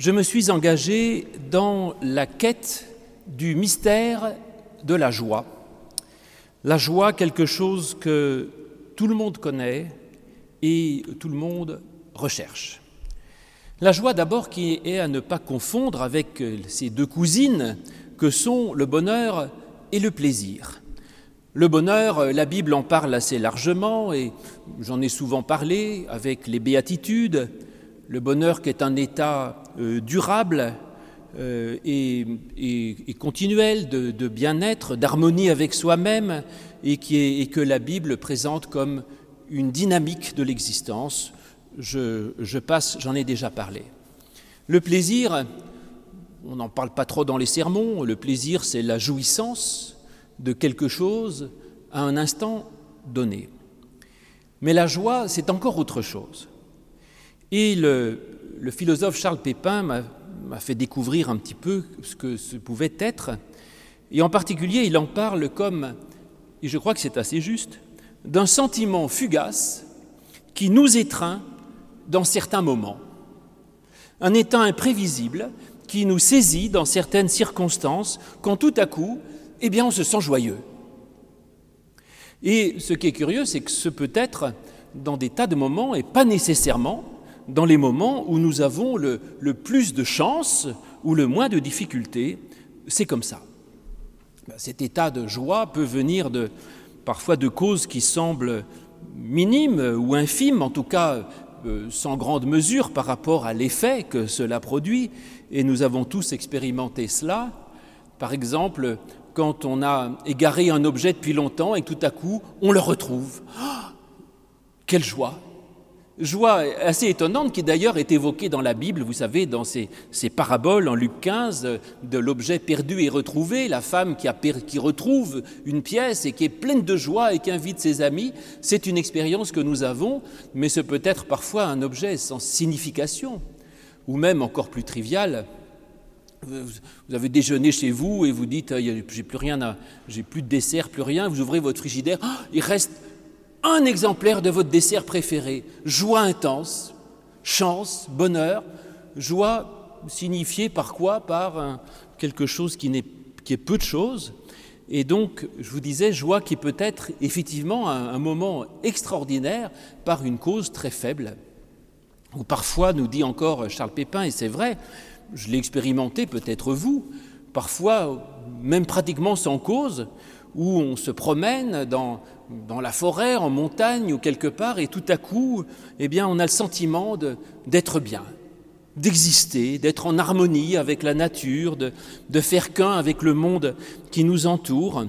je me suis engagé dans la quête du mystère de la joie. La joie, quelque chose que tout le monde connaît et tout le monde recherche. La joie d'abord qui est à ne pas confondre avec ces deux cousines que sont le bonheur et le plaisir. Le bonheur, la Bible en parle assez largement et j'en ai souvent parlé avec les béatitudes, le bonheur qui est un état durable euh, et, continuel de, bien-être, d'harmonie avec soi-même, et, et, que la Bible présente comme une dynamique de l'existence. Je, je passe, j'en ai déjà parlé. Le plaisir, on n'en parle pas trop dans les sermons, le plaisir c'est la jouissance de quelque chose à un instant donné. Mais la joie, c'est encore autre chose. Et le, philosophe Charles Pépin m'a fait découvrir un petit peu ce que ce pouvait être. Et en particulier, il en parle comme, et je crois que c'est assez juste, d'un sentiment fugace qui nous étreint dans certains moments. Un état imprévisible qui nous saisit dans certaines circonstances quand tout à coup, eh bien, on se sent joyeux. Et ce qui est curieux, c'est que ce peut être dans des tas de moments et pas nécessairement dans les moments où nous avons le, plus de chance ou le moins de difficultés. C'est comme ça. Ben, cet état de joie peut venir parfois de causes qui semblent minimes ou infimes, en tout cas euh, sans grande mesure par rapport à l'effet que cela produit, et nous avons tous expérimenté cela. Par exemple, quand on a égaré un objet depuis longtemps et tout à coup on le retrouve. Ah, quelle joie joie assez étonnante qui d'ailleurs est évoquée dans la Bible, vous savez, dans ces, paraboles en Luc 15 de l'objet perdu et retrouvé, la femme qui, retrouve une pièce et qui est pleine de joie et qui invite ses amis. C'est une expérience que nous avons, mais ce peut être parfois un objet sans signification, ou même encore plus trivial. Vous avez déjeuné chez vous et vous dites j'ai plus rien, j'ai plus de dessert, plus rien. Vous ouvrez votre frigidaire, oh, il reste un exemplaire de votre dessert préféré. Joie intense, chance, bonheur. Joie signifiée par quoi? Par quelque chose qui, est, qui est peu de choses. Et donc, je vous disais, joie qui peut être effectivement un, un moment extraordinaire par une cause très faible. Ou parfois, nous dit encore Charles Pépin, et c'est vrai, je l'ai expérimenté, peut-être vous, parfois, même pratiquement sans cause, où on se promène dans, dans la forêt, en montagne ou quelque part, et tout à coup, eh bien, on a le sentiment d'être bien, d'exister, d'être en harmonie avec la nature, de, faire qu'un avec le monde qui nous entoure.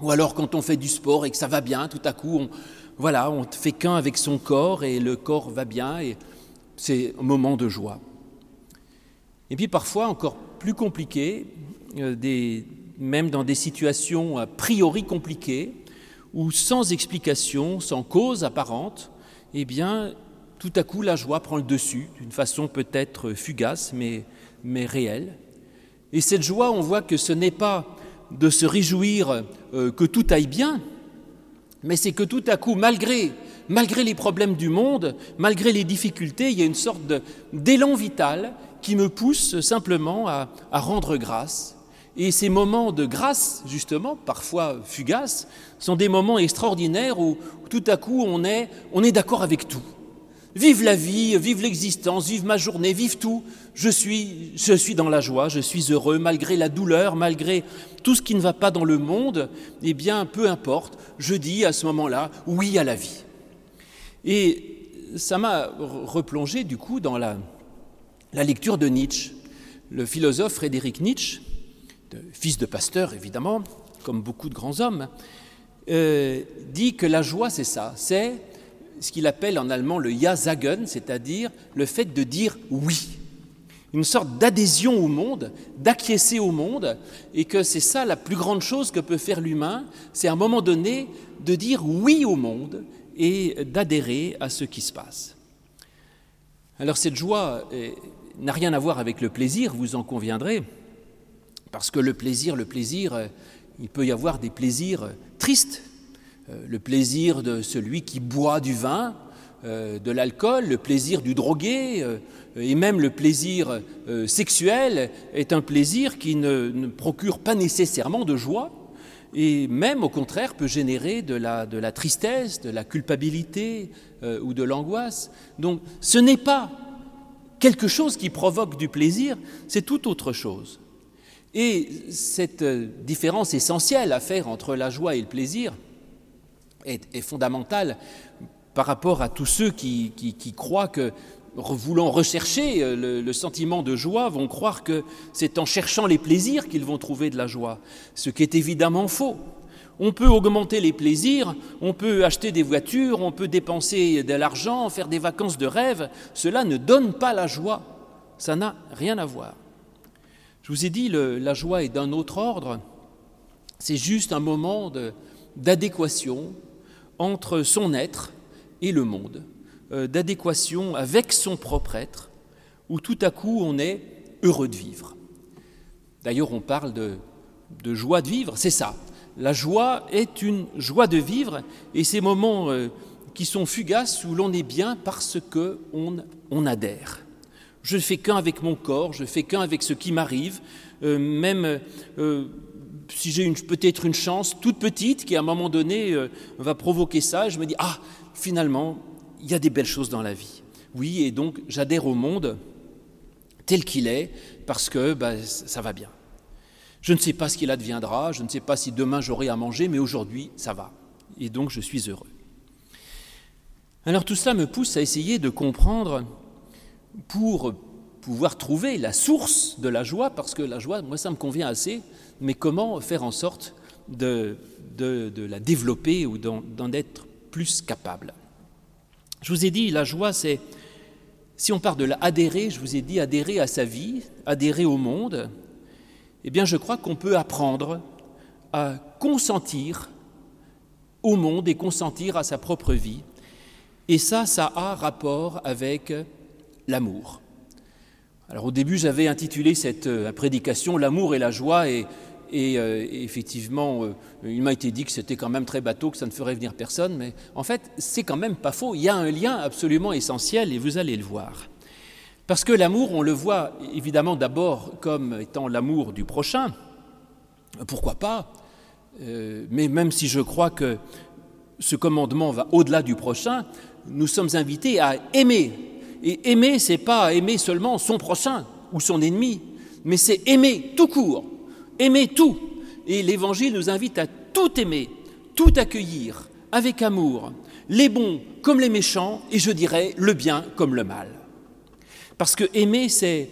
Ou alors quand on fait du sport et que ça va bien, tout à coup, on, voilà, on fait qu'un avec son corps et le corps va bien et c'est un moment de joie. Et puis parfois, encore plus compliqué, euh, des, même dans des situations a priori compliquées, où sans explication, sans cause apparente, eh bien, tout à coup, la joie prend le dessus, d'une façon peut-être fugace, mais, réelle. Et cette joie, on voit que ce n'est pas de se réjouir euh, que tout aille bien, mais c'est que tout à coup, malgré, les problèmes du monde, malgré les difficultés, il y a une sorte d'élan vital qui me pousse simplement à rendre grâce et ces moments de grâce, justement, parfois fugaces, sont des moments extraordinaires où tout à coup on est, d'accord avec tout. Vive la vie, vive l'existence, vive ma journée, vive tout. Je suis, dans la joie, je suis heureux, malgré la douleur, malgré tout ce qui ne va pas dans le monde. Eh bien, peu importe, je dis à ce moment-là oui à la vie. Et ça m'a replongé du coup dans la, la lecture de Nietzsche. Le philosophe Frédéric Nietzsche, fils de pasteur évidemment, comme beaucoup de grands hommes, euh, dit que la joie c'est ça, c'est ce qu'il appelle en allemand le Ja sagen, c'est-à-dire le fait de dire oui, une sorte d'adhésion au monde, d'acquiescer au monde, et que c'est ça la plus grande chose que peut faire l'humain, c'est à un moment donné de dire oui au monde et d'adhérer à ce qui se passe. Alors cette joie euh, n'a rien à voir avec le plaisir, vous en conviendrez. Parce que le plaisir, le plaisir, euh, il peut y avoir des plaisirs euh, tristes. Euh, le plaisir de celui qui boit du vin de l'alcool, le plaisir du drogué, et même le plaisir sexuel est un plaisir qui ne, procure pas nécessairement de joie, et même au contraire peut générer de la tristesse, de la culpabilité ou de l'angoisse. Donc ce n'est pas quelque chose qui provoque du plaisir, c'est tout autre chose. Et cette différence essentielle à faire entre la joie et le plaisir est, fondamentale par rapport à tous ceux qui, croient que, voulant rechercher euh, le, sentiment de joie, vont croire que c'est en cherchant les plaisirs qu'ils vont trouver de la joie, ce qui est évidemment faux. On peut augmenter les plaisirs, on peut acheter des voitures, on peut dépenser de l'argent, faire des vacances de rêve. Cela ne donne pas la joie. Ça n'a rien à voir. Je vous ai dit, la joie est d'un autre ordre. C'est juste un moment d'adéquation entre son être et le monde, euh, d'adéquation avec son propre être, où tout à coup on est heureux de vivre. D'ailleurs, on parle de, joie de vivre, c'est ça. La joie est une joie de vivre, et ces moments euh, qui sont fugaces où l'on est bien parce qu'on on adhère. Je ne fais qu'un avec mon corps, je ne fais qu'un avec ce qui m'arrive, euh, même si j'ai peut-être une chance toute petite qui à un moment donné euh, va provoquer ça, je me dis, ah, finalement, il y a des belles choses dans la vie. Oui, et donc j'adhère au monde tel qu'il est, parce que bah, ça va bien. Je ne sais pas ce qu'il adviendra, je ne sais pas si demain j'aurai à manger, mais aujourd'hui, ça va. Et donc je suis heureux. Alors tout cela me pousse à essayer de comprendre pour pouvoir trouver la source de la joie, parce que la joie, moi, ça me convient assez, mais comment faire en sorte de, de, la développer ou d'en être plus capable? Je vous ai dit, la joie, c'est, si on part de l'adhérer, je vous ai dit adhérer à sa vie, adhérer au monde, eh bien je crois qu'on peut apprendre à consentir au monde et consentir à sa propre vie. Et ça, ça a rapport avec l'amour. Alors au début, j'avais intitulé cette euh, prédication L'amour et la joie, et euh, effectivement, euh, il m'a été dit que c'était quand même très bateau, que ça ne ferait venir personne, mais en fait, c'est quand même pas faux. Il y a un lien absolument essentiel et vous allez le voir. Parce que l'amour, on le voit évidemment d'abord comme étant l'amour du prochain. Pourquoi pas Mais même si je crois que ce commandement va au-delà du prochain, nous sommes invités à aimer. Et aimer, c'est pas aimer seulement son prochain ou son ennemi, mais c'est aimer tout court aimer tout. Et l'Évangile nous invite à tout aimer, tout accueillir avec amour, les bons comme les méchants, et je dirais le bien comme le mal. Parce que aimer, c'est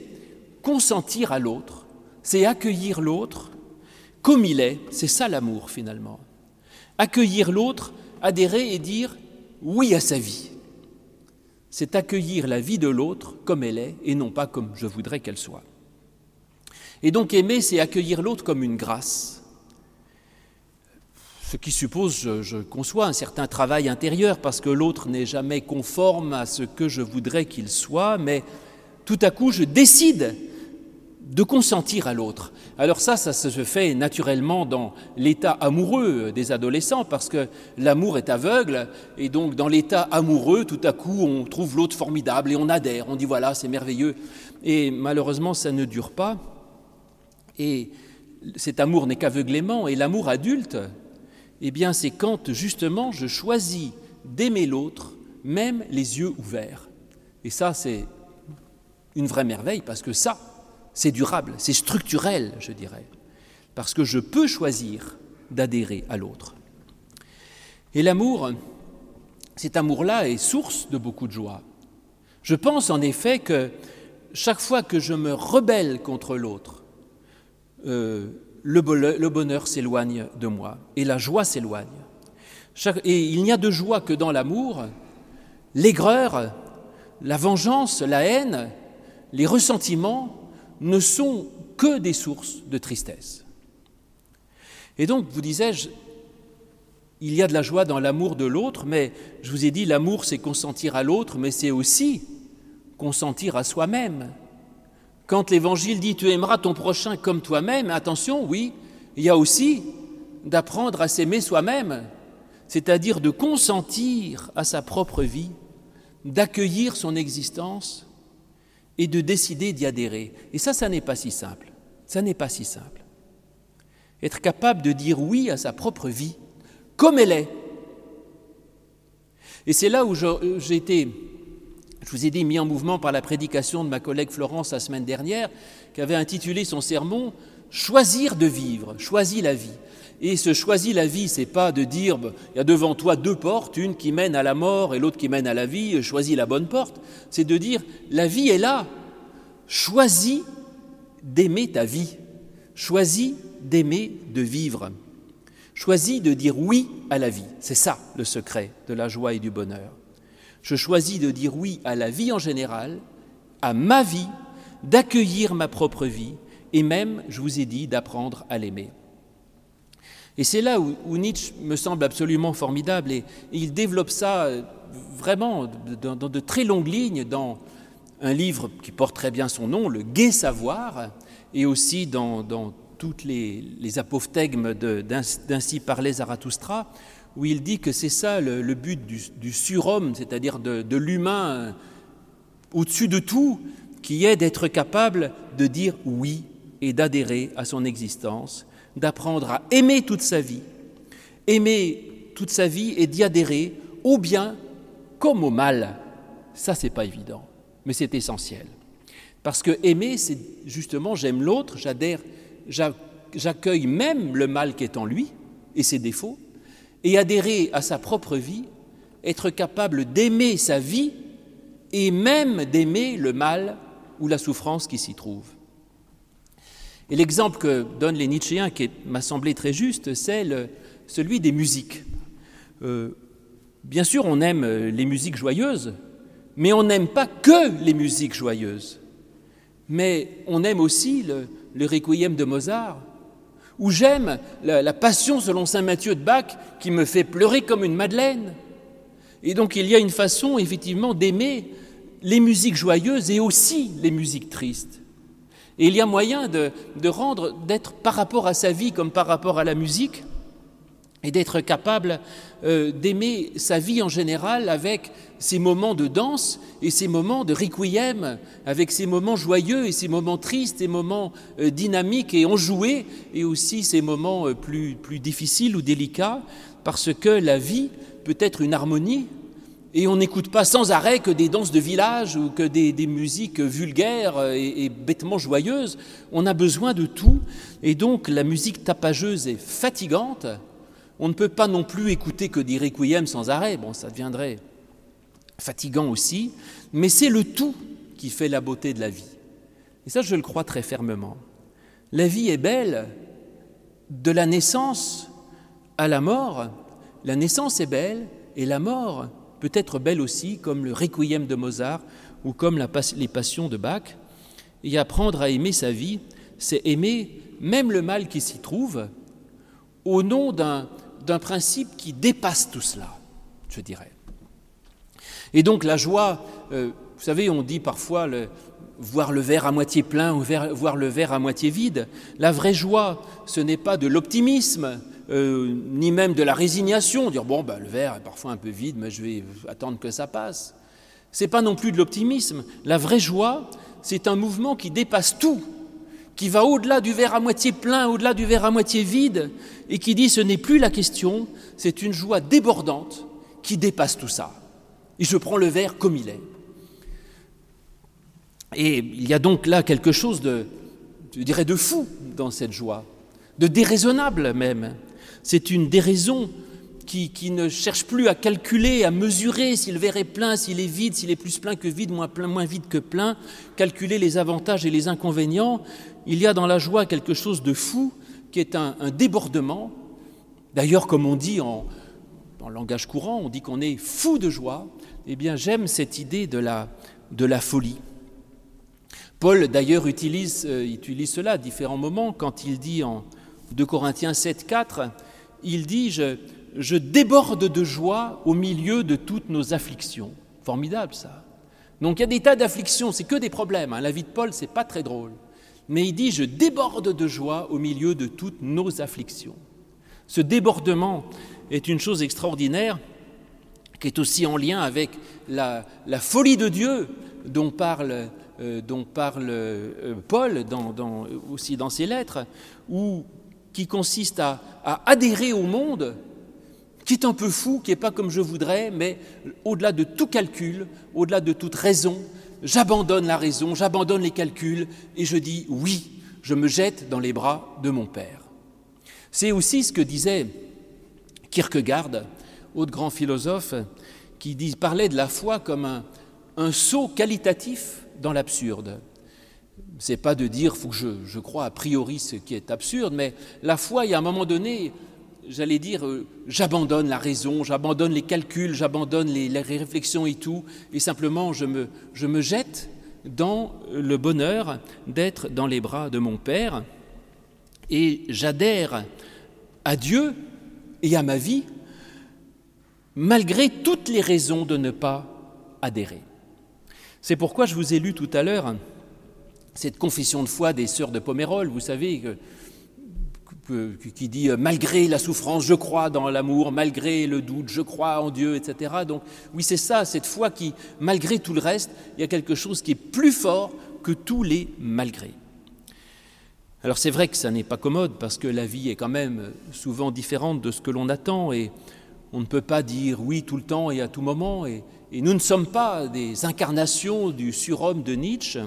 consentir à l'autre, c'est accueillir l'autre comme il est, c'est ça l'amour finalement. Accueillir l'autre, adhérer et dire oui à sa vie. C'est accueillir la vie de l'autre comme elle est et non pas comme je voudrais qu'elle soit. Et donc aimer, c'est accueillir l'autre comme une grâce. Ce qui suppose, je, conçois, un certain travail intérieur, parce que l'autre n'est jamais conforme à ce que je voudrais qu'il soit, mais tout à coup, je décide de consentir à l'autre. Alors ça, ça se fait naturellement dans l'état amoureux des adolescents, parce que l'amour est aveugle, et donc dans l'état amoureux, tout à coup, on trouve l'autre formidable et on adhère, on dit voilà, c'est merveilleux. Et malheureusement, ça ne dure pas. Et cet amour n'est qu'aveuglément, et l'amour adulte, eh bien c'est quand justement je choisis d'aimer l'autre, même les yeux ouverts. Et ça, c'est une vraie merveille, parce que ça, c'est durable, c'est structurel, je dirais, parce que je peux choisir d'adhérer à l'autre. Et l'amour, cet amour-là est source de beaucoup de joie. Je pense en effet que chaque fois que je me rebelle contre l'autre, euh, le bonheur, s'éloigne de moi et la joie s'éloigne. Et il n'y a de joie que dans l'amour. L'aigreur, la vengeance, la haine, les ressentiments ne sont que des sources de tristesse. Et donc, vous disais-je, il y a de la joie dans l'amour de l'autre, mais je vous ai dit, l'amour, c'est consentir à l'autre, mais c'est aussi consentir à soi-même. Quand l'Évangile dit tu aimeras ton prochain comme toi-même, attention, oui, il y a aussi d'apprendre à s'aimer soi-même, c'est-à-dire de consentir à sa propre vie, d'accueillir son existence et de décider d'y adhérer. Et ça, ça n'est pas si simple. Ça n'est pas si simple. Être capable de dire oui à sa propre vie, comme elle est. Et c'est là où j'ai été, je vous ai dit, mis en mouvement par la prédication de ma collègue Florence la semaine dernière, qui avait intitulé son sermon Choisir de vivre, choisis la vie. Et ce choisis la vie, c'est pas de dire il y a devant toi deux portes, une qui mène à la mort et l'autre qui mène à la vie, choisis la bonne porte. C'est de dire la vie est là. Choisis d'aimer ta vie. Choisis d'aimer de vivre. Choisis de dire oui à la vie. C'est ça le secret de la joie et du bonheur. Je choisis de dire oui à la vie en général, à ma vie, d'accueillir ma propre vie et même, je vous ai dit, d'apprendre à l'aimer. Et c'est là où, Nietzsche me semble absolument formidable, et, il développe ça euh, vraiment dans, de très longues lignes dans un livre qui porte très bien son nom, Le Gai Savoir, et aussi dans, dans toutes les, apophthegmes d'Ainsi parlait Zarathustra, où il dit que c'est ça le, but du, surhomme, c'est-à-dire de, de l'humain euh, au-dessus de tout, qui est d'être capable de dire oui et d'adhérer à son existence d'apprendre à aimer toute sa vie, aimer toute sa vie et d'y adhérer au bien comme au mal. Ça, c'est pas évident, mais c'est essentiel. Parce que aimer, c'est justement j'aime l'autre, j'adhère, j'accueille même le mal qui est en lui et ses défauts, et adhérer à sa propre vie, être capable d'aimer sa vie et même d'aimer le mal ou la souffrance qui s'y trouve. Et l'exemple que donnent les Nietzschéens, qui m'a semblé très juste, c'est celui des musiques. Euh, bien sûr, on aime les musiques joyeuses, mais on n'aime pas que les musiques joyeuses. Mais on aime aussi le, requiem de Mozart, ou j'aime la, la, passion selon Saint Matthieu de Bach qui me fait pleurer comme une madeleine. Et donc il y a une façon effectivement d'aimer les musiques joyeuses et aussi les musiques tristes. Et il y a moyen de, rendre, d'être par rapport à sa vie comme par rapport à la musique, et d'être capable euh, d'aimer sa vie en général avec ses moments de danse et ses moments de requiem, avec ses moments joyeux et ses moments tristes, ses moments euh, dynamiques et enjoués, et aussi ses moments euh, plus, plus difficiles ou délicats, parce que la vie peut être une harmonie et on n'écoute pas sans arrêt que des danses de village ou que des, musiques vulgaires et, bêtement joyeuses. On a besoin de tout. Et donc la musique tapageuse est fatigante. On ne peut pas non plus écouter que des requiem sans arrêt. Bon, ça deviendrait fatigant aussi. Mais c'est le tout qui fait la beauté de la vie. Et ça, je le crois très fermement. La vie est belle de la naissance à la mort. La naissance est belle et la mort peut être belle aussi, comme le Requiem de Mozart ou comme les Passions de Bach. Et apprendre à aimer sa vie, c'est aimer même le mal qui s'y trouve, au nom d'un principe qui dépasse tout cela, je dirais. Et donc la joie, euh, vous savez, on dit parfois voir le verre à moitié plein ou voir le verre à moitié vide. La vraie joie, ce n'est pas de l'optimisme, euh, ni même de la résignation, dire bon, ben, le verre est parfois un peu vide, mais je vais attendre que ça passe. C'est pas non plus de l'optimisme. La vraie joie, c'est un mouvement qui dépasse tout, qui va au-delà du verre à moitié plein, au-delà du verre à moitié vide, et qui dit ce n'est plus la question, c'est une joie débordante qui dépasse tout ça. Et je prends le verre comme il est. Et il y a donc là quelque chose de, je dirais, de fou dans cette joie, de déraisonnable même. C'est une déraison qui, ne cherche plus à calculer, à mesurer si le verre plein, s'il est vide, s'il est plus plein que vide, moins, plein, moins vide que plein, calculer les avantages et les inconvénients. Il y a dans la joie quelque chose de fou qui est un, débordement. D'ailleurs, comme on dit en, langage courant, on dit qu'on est fou de joie. Eh bien, j'aime cette idée de la, de la folie. Paul, d'ailleurs, utilise, euh, utilise cela à différents moments quand il dit en 2 Corinthiens 7, 4, il dit je, déborde de joie au milieu de toutes nos afflictions. Formidable ça. Donc il y a des tas d'afflictions, c'est que des problèmes. Hein. La vie de Paul, c'est pas très drôle. Mais il dit je déborde de joie au milieu de toutes nos afflictions. Ce débordement est une chose extraordinaire qui est aussi en lien avec la, folie de Dieu dont parle, euh, euh, Paul aussi dans ses lettres, ou qui consiste à, adhérer au monde qui est un peu fou, qui n'est pas comme je voudrais, mais au-delà de tout calcul, au-delà de toute raison, j'abandonne la raison, j'abandonne les calculs et je dis oui, je me jette dans les bras de mon Père. C'est aussi ce que disait Kierkegaard, autre grand philosophe, qui parlait de la foi comme un, un saut qualitatif dans l'absurde. C'est pas de dire faut que je, je, crois a priori ce qui est absurde, mais la foi, il y a un moment donné, j'allais dire, euh, j'abandonne la raison, j'abandonne les calculs, j'abandonne les, les, réflexions et tout, et simplement je me, je me jette dans le bonheur d'être dans les bras de mon Père, et j'adhère à Dieu et à ma vie, malgré toutes les raisons de ne pas adhérer. C'est pourquoi je vous ai lu tout à l'heure cette confession de foi des sœurs de Pomérol, vous savez, qui dit euh, malgré la souffrance, je crois dans l'amour, malgré le doute, je crois en Dieu, etc. Donc oui, c'est ça, cette foi qui, malgré tout le reste, il y a quelque chose qui est plus fort que tous les malgré. Alors c'est vrai que ça n'est pas commode parce que la vie est quand même souvent différente de ce que l'on attend et on ne peut pas dire oui tout le temps et à tout moment et nous ne sommes pas des incarnations du surhomme de Nietzsche.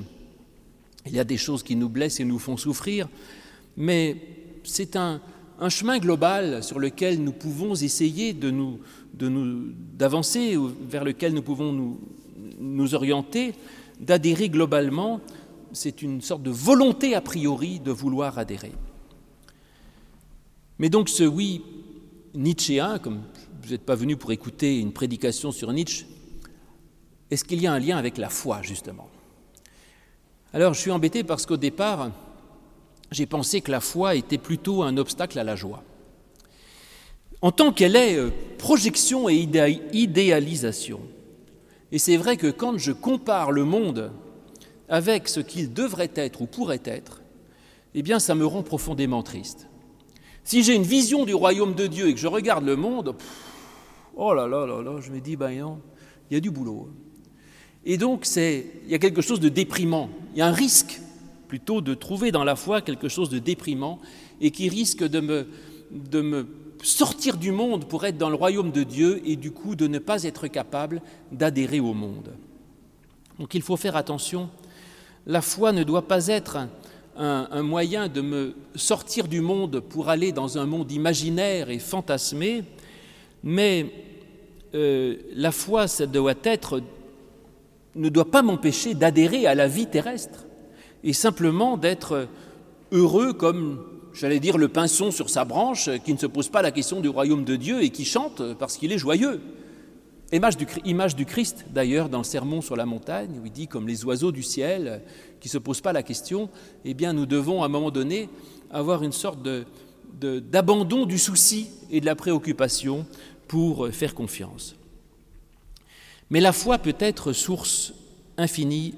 Il y a des choses qui nous blessent et nous font souffrir, mais c'est un, chemin global sur lequel nous pouvons essayer de nous, d'avancer, vers lequel nous pouvons nous, nous orienter, d'adhérer globalement. C'est une sorte de volonté a priori de vouloir adhérer. Mais donc ce oui nietzschéen, comme vous n'êtes pas venu pour écouter une prédication sur Nietzsche, est-ce qu'il y a un lien avec la foi, justement? Alors je suis embêté parce qu'au départ, j'ai pensé que la foi était plutôt un obstacle à la joie. En tant qu'elle est euh, projection et idéalisation. Et c'est vrai que quand je compare le monde avec ce qu'il devrait être ou pourrait être, eh bien ça me rend profondément triste. Si j'ai une vision du royaume de Dieu et que je regarde le monde, oh là là là là, je me dis, ben non, il y a du boulot. Et donc, il y a quelque chose de déprimant, il y a un risque plutôt de trouver dans la foi quelque chose de déprimant et qui risque de me, sortir du monde pour être dans le royaume de Dieu et du coup de ne pas être capable d'adhérer au monde. Donc il faut faire attention. La foi ne doit pas être un, moyen de me sortir du monde pour aller dans un monde imaginaire et fantasmé, mais euh, la foi, ça doit être, ne doit pas m'empêcher d'adhérer à la vie terrestre et simplement d'être heureux comme, j'allais dire, le pinson sur sa branche qui ne se pose pas la question du royaume de Dieu et qui chante parce qu'il est joyeux. Image du, Christ, d'ailleurs, dans le sermon sur la montagne, où il dit, comme les oiseaux du ciel, qui ne se posent pas la question, eh bien, nous devons, à un moment donné, avoir une sorte d'abandon du souci et de la préoccupation pour faire confiance. Mais la foi peut être source infinie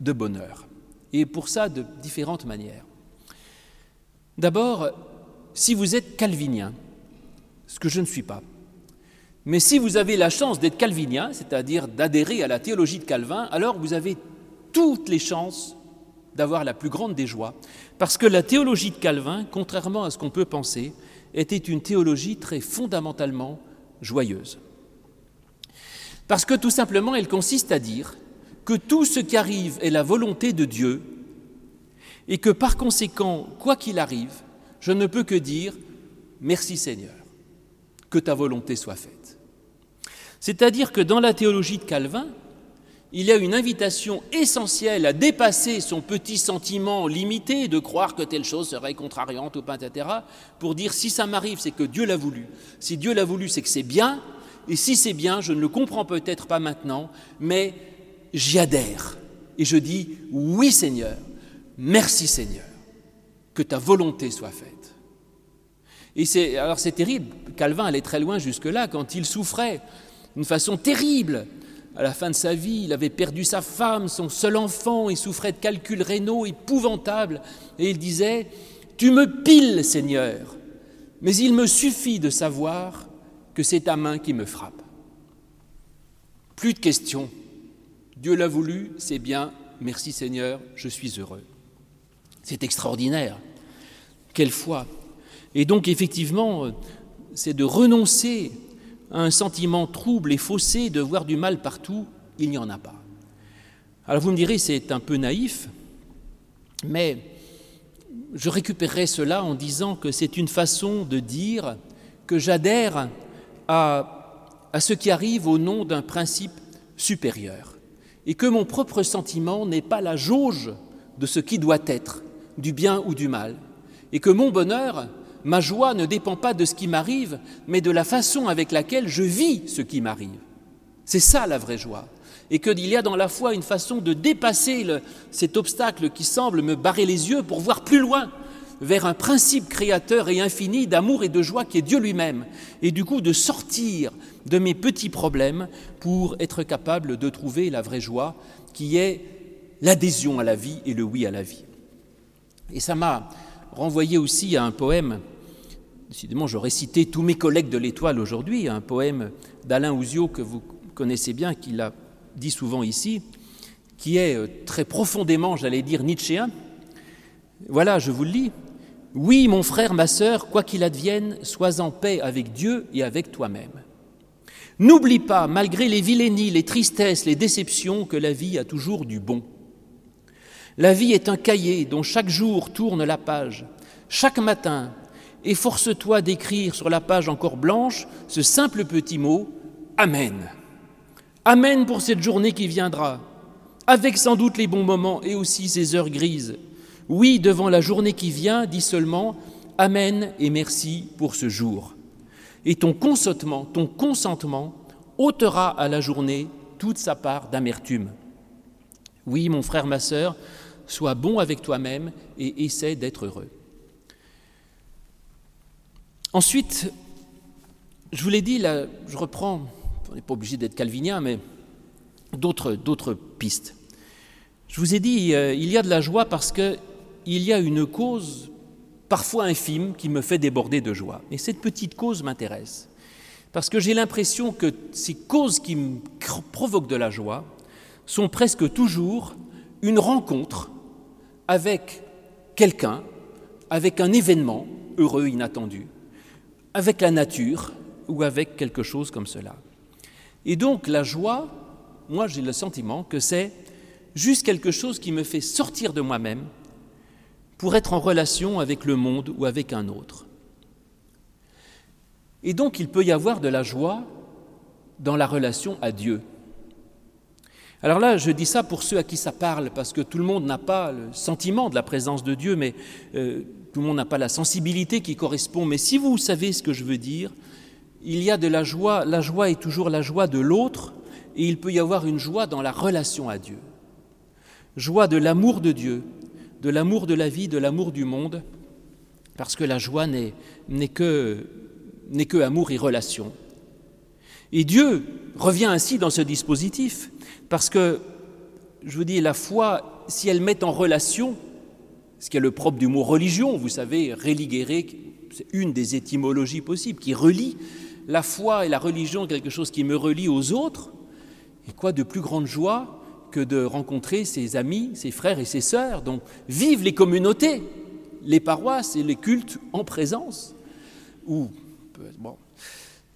de bonheur et pour ça de différentes manières. D'abord, si vous êtes calvinien, ce que je ne suis pas, mais si vous avez la chance d'être calvinien, c'est-à-dire d'adhérer à la théologie de Calvin, alors vous avez toutes les chances d'avoir la plus grande des joies, parce que la théologie de Calvin, contrairement à ce qu'on peut penser, était une théologie très fondamentalement joyeuse. Parce que tout simplement, elle consiste à dire que tout ce qui arrive est la volonté de Dieu et que par conséquent, quoi qu'il arrive, je ne peux que dire merci Seigneur, que ta volonté soit faite. C'est-à-dire que dans la théologie de Calvin, il y a une invitation essentielle à dépasser son petit sentiment limité de croire que telle chose serait contrariante ou pas, etc., pour dire si ça m'arrive, c'est que Dieu l'a voulu. Si Dieu l'a voulu, c'est que c'est bien, et si c'est bien, je ne le comprends peut-être pas maintenant, mais j'y adhère et je dis oui Seigneur, merci Seigneur, que ta volonté soit faite. Et c'est alors c'est terrible. Calvin allait très loin jusque-là quand il souffrait d'une façon terrible. À la fin de sa vie, il avait perdu sa femme, son seul enfant, il souffrait de calculs rénaux épouvantables, et il disait Tu me piles, Seigneur, mais il me suffit de savoir que c'est ta main qui me frappe. Plus de questions. Dieu l'a voulu, c'est bien, merci Seigneur, je suis heureux. C'est extraordinaire. Quelle foi. Et donc effectivement, c'est de renoncer à un sentiment trouble et faussé de voir du mal partout, il n'y en a pas. Alors vous me direz, c'est un peu naïf, mais je récupérerai cela en disant que c'est une façon de dire que j'adhère à, ce qui arrive au nom d'un principe supérieur et que mon propre sentiment n'est pas la jauge de ce qui doit être, du bien ou du mal, et que mon bonheur, ma joie ne dépend pas de ce qui m'arrive, mais de la façon avec laquelle je vis ce qui m'arrive. C'est ça la vraie joie. Et qu'il y a dans la foi une façon de dépasser cet obstacle qui semble me barrer les yeux pour voir plus loin, vers un principe créateur et infini d'amour et de joie qui est Dieu lui-même, et du coup de sortir de mes petits problèmes pour être capable de trouver la vraie joie qui est l'adhésion à la vie et le oui à la vie. Et ça m'a renvoyé aussi à un poème, décidément j'aurais cité tous mes collègues de l'Étoile aujourd'hui, un poème d'Alain Ouzio que vous connaissez bien, qu'il a dit souvent ici, qui est euh, très profondément, j'allais dire, nietzschéen. Voilà, je vous le lis. Oui, mon frère, ma sœur, quoi qu'il advienne, sois en paix avec Dieu et avec toi-même. N'oublie pas, malgré les vilainies, les tristesses, les déceptions, que la vie a toujours du bon. La vie est un cahier dont chaque jour tourne la page. Chaque matin, efforce-toi d'écrire sur la page encore blanche ce simple petit mot Amen. Amen pour cette journée qui viendra, avec sans doute les bons moments et aussi ces heures grises. Oui, devant la journée qui vient, dis seulement Amen et merci pour ce jour et ton consentement, ton consentement ôtera à la journée toute sa part d'amertume. Oui, mon frère, ma sœur, sois bon avec toi-même et essaie d'être heureux. Ensuite, je vous l'ai dit, je reprends, on n'est pas obligé d'être calvinien, mais d'autres, pistes. Je vous ai dit, euh, il y a de la joie parce qu'il y a une cause parfois infime, qui me fait déborder de joie. Et cette petite cause m'intéresse, parce que j'ai l'impression que ces causes qui me provoquent de la joie sont presque toujours une rencontre avec quelqu'un, avec un événement heureux, inattendu, avec la nature ou avec quelque chose comme cela. Et donc la joie, moi j'ai le sentiment que c'est juste quelque chose qui me fait sortir de moi-même pour être en relation avec le monde ou avec un autre. Et donc il peut y avoir de la joie dans la relation à Dieu. Alors là, je dis ça pour ceux à qui ça parle, parce que tout le monde n'a pas le sentiment de la présence de Dieu, mais euh, tout le monde n'a pas la sensibilité qui correspond. Mais si vous savez ce que je veux dire, il y a de la joie, la joie est toujours la joie de l'autre, et il peut y avoir une joie dans la relation à Dieu. Joie de l'amour de Dieu, de l'amour de la vie, de l'amour du monde, parce que la joie n'est que, que amour et relation. Et Dieu revient ainsi dans ce dispositif, parce que, je vous dis, la foi, si elle met en relation, ce qui est le propre du mot religion, vous savez, religere, c'est une des étymologies possibles, qui relie la foi et la religion, quelque chose qui me relie aux autres, et quoi de plus grande joie que de rencontrer ses amis, ses frères et ses sœurs. Donc, vivent les communautés, les paroisses et les cultes en présence.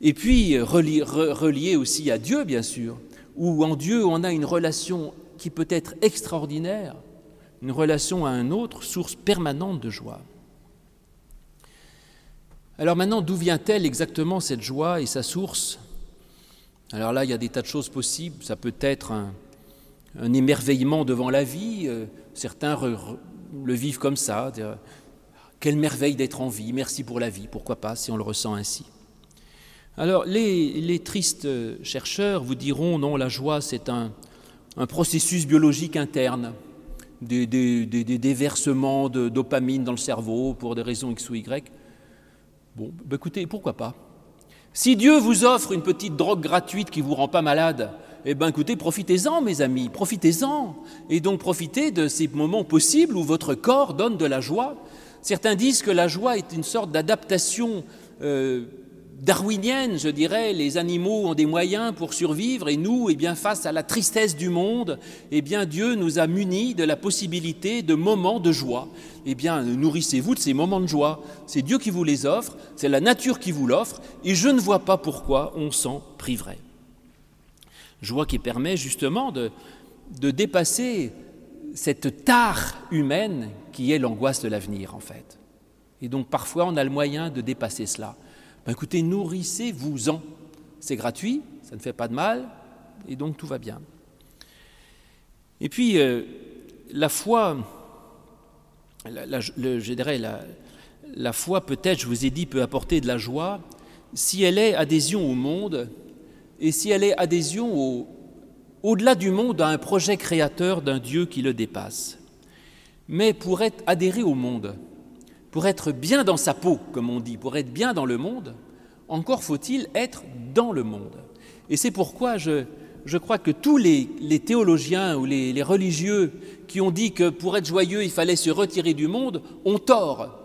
Et puis, relié, aussi à Dieu, bien sûr, où en Dieu, on a une relation qui peut être extraordinaire, une relation à un autre, source permanente de joie. Alors maintenant, d'où vient-elle exactement cette joie et sa source? Alors là, il y a des tas de choses possibles. Ça peut être un, un émerveillement devant la vie. Euh, certains le vivent comme ça. Quelle merveille d'être en vie, merci pour la vie, pourquoi pas si on le ressent ainsi. Alors les, tristes chercheurs vous diront non, la joie c'est un, processus biologique interne, des, déversements de dopamine dans le cerveau pour des raisons X ou Y. Bon, bah, écoutez, pourquoi pas Si Dieu vous offre une petite drogue gratuite qui ne vous rend pas malade, eh bien écoutez, profitez-en mes amis, profitez-en. Et donc profitez de ces moments possibles où votre corps donne de la joie. Certains disent que la joie est une sorte d'adaptation euh, darwinienne, je dirais, les animaux ont des moyens pour survivre et nous, eh bien, face à la tristesse du monde, eh bien, Dieu nous a munis de la possibilité de moments de joie. Eh bien, nourrissez-vous de ces moments de joie. C'est Dieu qui vous les offre, c'est la nature qui vous l'offre, et je ne vois pas pourquoi on s'en priverait. Joie qui permet justement de, dépasser cette tare humaine qui est l'angoisse de l'avenir, en fait. Et donc, parfois, on a le moyen de dépasser cela. Ben, écoutez, nourrissez-vous-en. C'est gratuit, ça ne fait pas de mal, et donc tout va bien. Et puis, euh, la foi, je dirais, la, la foi peut-être, je vous ai dit, peut apporter de la joie si elle est adhésion au monde et si elle est adhésion au, au-delà du monde à un projet créateur d'un Dieu qui le dépasse. Mais pour être adhéré au monde, pour être bien dans sa peau, comme on dit, pour être bien dans le monde, encore faut-il être dans le monde. Et c'est pourquoi je, je, crois que tous les, théologiens ou les, les, religieux qui ont dit que pour être joyeux, il fallait se retirer du monde, ont tort.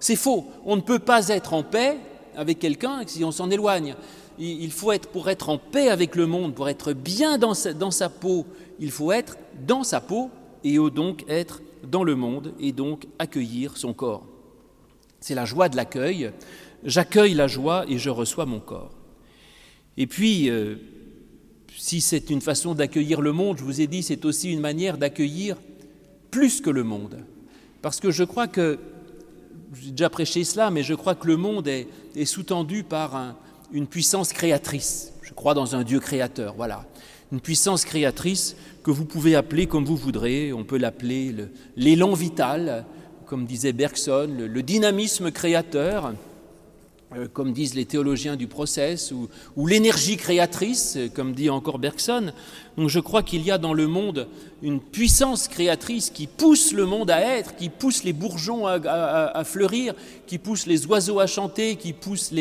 C'est faux. On ne peut pas être en paix avec quelqu'un si on s'en éloigne. Il faut être, pour être en paix avec le monde, pour être bien dans sa, peau, il faut être dans sa peau et donc être dans le monde et donc accueillir son corps. C'est la joie de l'accueil. J'accueille la joie et je reçois mon corps. Et puis, euh, si c'est une façon d'accueillir le monde, je vous ai dit, c'est aussi une manière d'accueillir plus que le monde. Parce que je crois que, j'ai déjà prêché cela, mais je crois que le monde est, sous-tendu par une puissance créatrice. Je crois dans un Dieu créateur, voilà. Une puissance créatrice que vous pouvez appeler comme vous voudrez. On peut l'appeler l'élan vital, comme disait Bergson, le, dynamisme créateur, comme disent les théologiens du process, ou, l'énergie créatrice, comme dit encore Bergson. Donc je crois qu'il y a dans le monde une puissance créatrice qui pousse le monde à être, qui pousse les bourgeons à, fleurir, qui pousse les oiseaux à chanter, qui pousse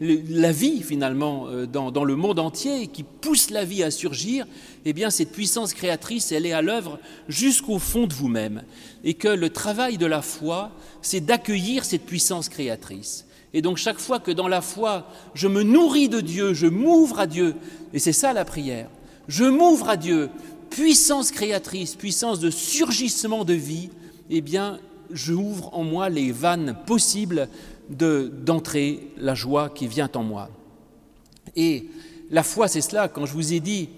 la vie finalement euh, dans, dans le monde entier, qui pousse la vie à surgir eh bien cette puissance créatrice, elle est à l'œuvre jusqu'au fond de vous-même. Et que le travail de la foi, c'est d'accueillir cette puissance créatrice. Et donc chaque fois que dans la foi, je me nourris de Dieu, je m'ouvre à Dieu, et c'est ça la prière, je m'ouvre à Dieu, puissance créatrice, puissance de surgissement de vie, eh bien je ouvre en moi les vannes possibles d'entrer la joie qui vient en moi. Et la foi, c'est cela, quand je vous ai dit,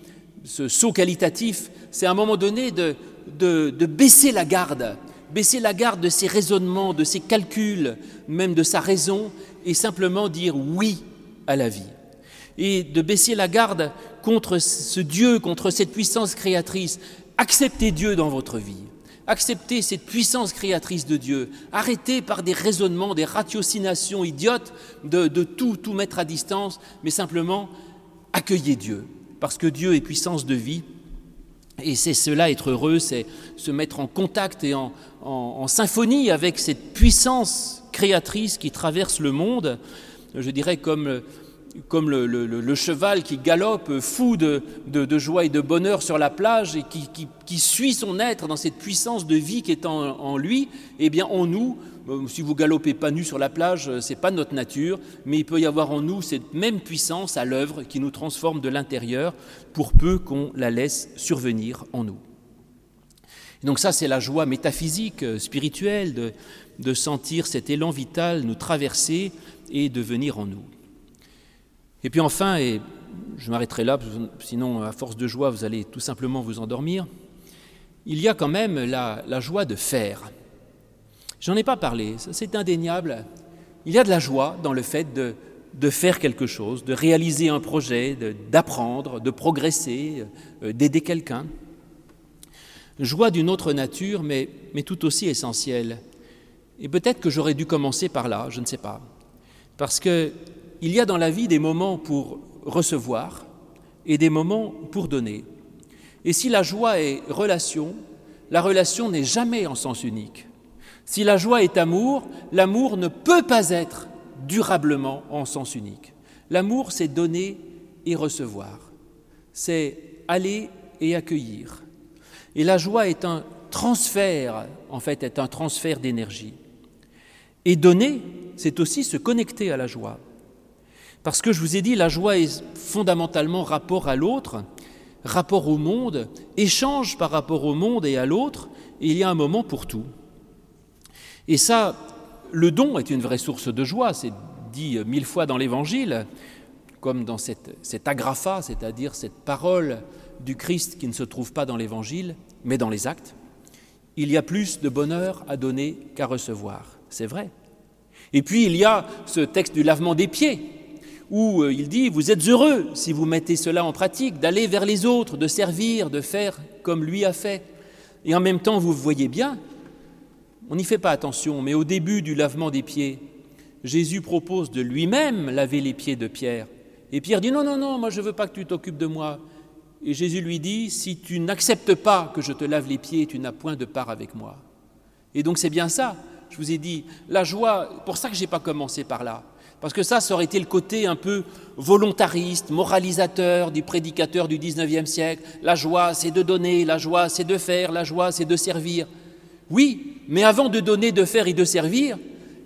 ce saut qualitatif, c'est à un moment donné de, de, baisser la garde, baisser la garde de ses raisonnements, de ses calculs, même de sa raison, et simplement dire oui à la vie. Et de baisser la garde contre ce Dieu, contre cette puissance créatrice. Acceptez Dieu dans votre vie. Acceptez cette puissance créatrice de Dieu. Arrêtez par des raisonnements, des ratiocinations idiotes de, de tout, tout mettre à distance, mais simplement accueillez Dieu parce que Dieu est puissance de vie. Et c'est cela, être heureux, c'est se mettre en contact et en, symphonie avec cette puissance créatrice qui traverse le monde, je dirais comme, comme le, cheval qui galope fou de, joie et de bonheur sur la plage et qui, suit son être dans cette puissance de vie qui est en, en lui, eh bien en nous, si vous galopez pas nu sur la plage, euh, c'est pas notre nature, mais il peut y avoir en nous cette même puissance à l'œuvre qui nous transforme de l'intérieur pour peu qu'on la laisse survenir en nous. Donc ça, c'est la joie métaphysique, euh, spirituelle, de, sentir cet élan vital nous traverser et de venir en nous. Et puis enfin, et je m'arrêterai là, sinon à force de joie, vous allez tout simplement vous endormir, il y a quand même la, joie de faire. J'en ai pas parlé, c'est indéniable. Il y a de la joie dans le fait de, de faire quelque chose, de réaliser un projet, d'apprendre, de, progresser, euh, d'aider quelqu'un. Joie d'une autre nature, mais, mais tout aussi essentielle. Et peut-être que j'aurais dû commencer par là, je ne sais pas. Parce qu'il y a dans la vie des moments pour recevoir et des moments pour donner. Et si la joie est relation, la relation n'est jamais en sens unique. Si la joie est amour, l'amour ne peut pas être durablement en sens unique. L'amour, c'est donner et recevoir. C'est aller et accueillir. Et la joie est un transfert, en fait, est un transfert d'énergie. Et donner, c'est aussi se connecter à la joie. Parce que je vous ai dit, la joie est fondamentalement rapport à l'autre, rapport au monde, échange par rapport au monde et à l'autre, et il y a un moment pour tout. Et ça, le don est une vraie source de joie, c'est dit mille fois dans l'Évangile, comme dans cette, cet agrapha, c'est-à-dire cette parole du Christ qui ne se trouve pas dans l'Évangile, mais dans les actes. Il y a plus de bonheur à donner qu'à recevoir, c'est vrai. Et puis il y a ce texte du lavement des pieds, où euh, il dit, vous êtes heureux si vous mettez cela en pratique, d'aller vers les autres, de servir, de faire comme lui a fait. Et en même temps, vous voyez bien, on n'y fait pas attention, mais au début du lavement des pieds, Jésus propose de lui-même laver les pieds de Pierre. Et Pierre dit, non, non, non, moi je ne veux pas que tu t'occupes de moi. Et Jésus lui dit, si tu n'acceptes pas que je te lave les pieds, tu n'as point de part avec moi. Et donc c'est bien ça, je vous ai dit, la joie, pour ça que je n'ai pas commencé par là. Parce que ça, ça aurait été le côté un peu volontariste, moralisateur du prédicateur du 19e siècle. La joie, c'est de donner, la joie, c'est de faire, la joie, c'est de servir. Oui, mais avant de donner, de faire et de servir,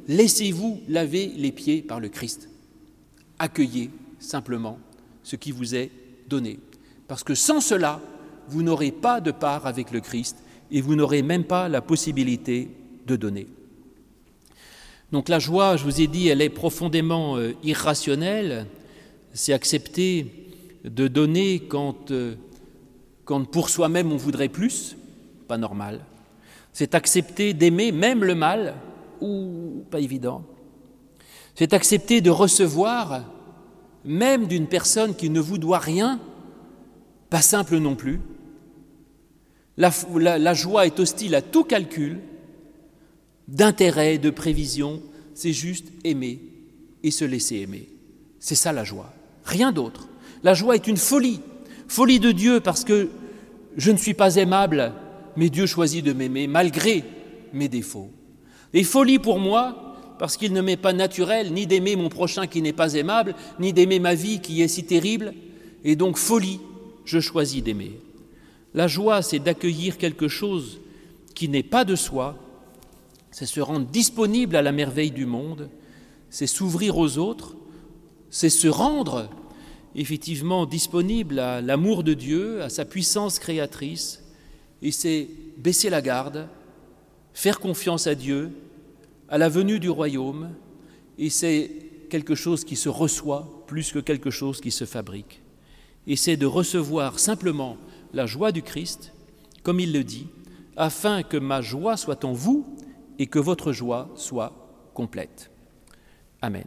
laissez-vous laver les pieds par le Christ. Accueillez simplement ce qui vous est donné. Parce que sans cela, vous n'aurez pas de part avec le Christ et vous n'aurez même pas la possibilité de donner. Donc la joie, je vous ai dit, elle est profondément euh, irrationnelle. C'est accepter de donner quand, euh, quand pour soi-même on voudrait plus, pas normal. C'est accepter d'aimer même le mal, ou pas évident. C'est accepter de recevoir même d'une personne qui ne vous doit rien, pas simple non plus. La, joie est hostile à tout calcul, d'intérêt, de prévision, c'est juste aimer et se laisser aimer. C'est ça la joie, rien d'autre. La joie est une folie, folie de Dieu parce que je ne suis pas aimable, mais Dieu choisit de m'aimer malgré mes défauts. Et folie pour moi parce qu'il ne m'est pas naturel ni d'aimer mon prochain qui n'est pas aimable, ni d'aimer ma vie qui est si terrible, et donc folie, je choisis d'aimer. La joie, c'est d'accueillir quelque chose qui n'est pas de soi c'est se rendre disponible à la merveille du monde, c'est s'ouvrir aux autres, c'est se rendre effectivement disponible à l'amour de Dieu, à sa puissance créatrice, et c'est baisser la garde, faire confiance à Dieu, à la venue du royaume, et c'est quelque chose qui se reçoit plus que quelque chose qui se fabrique. Et c'est de recevoir simplement la joie du Christ, comme il le dit, afin que ma joie soit en vous et que votre joie soit complète. Amen.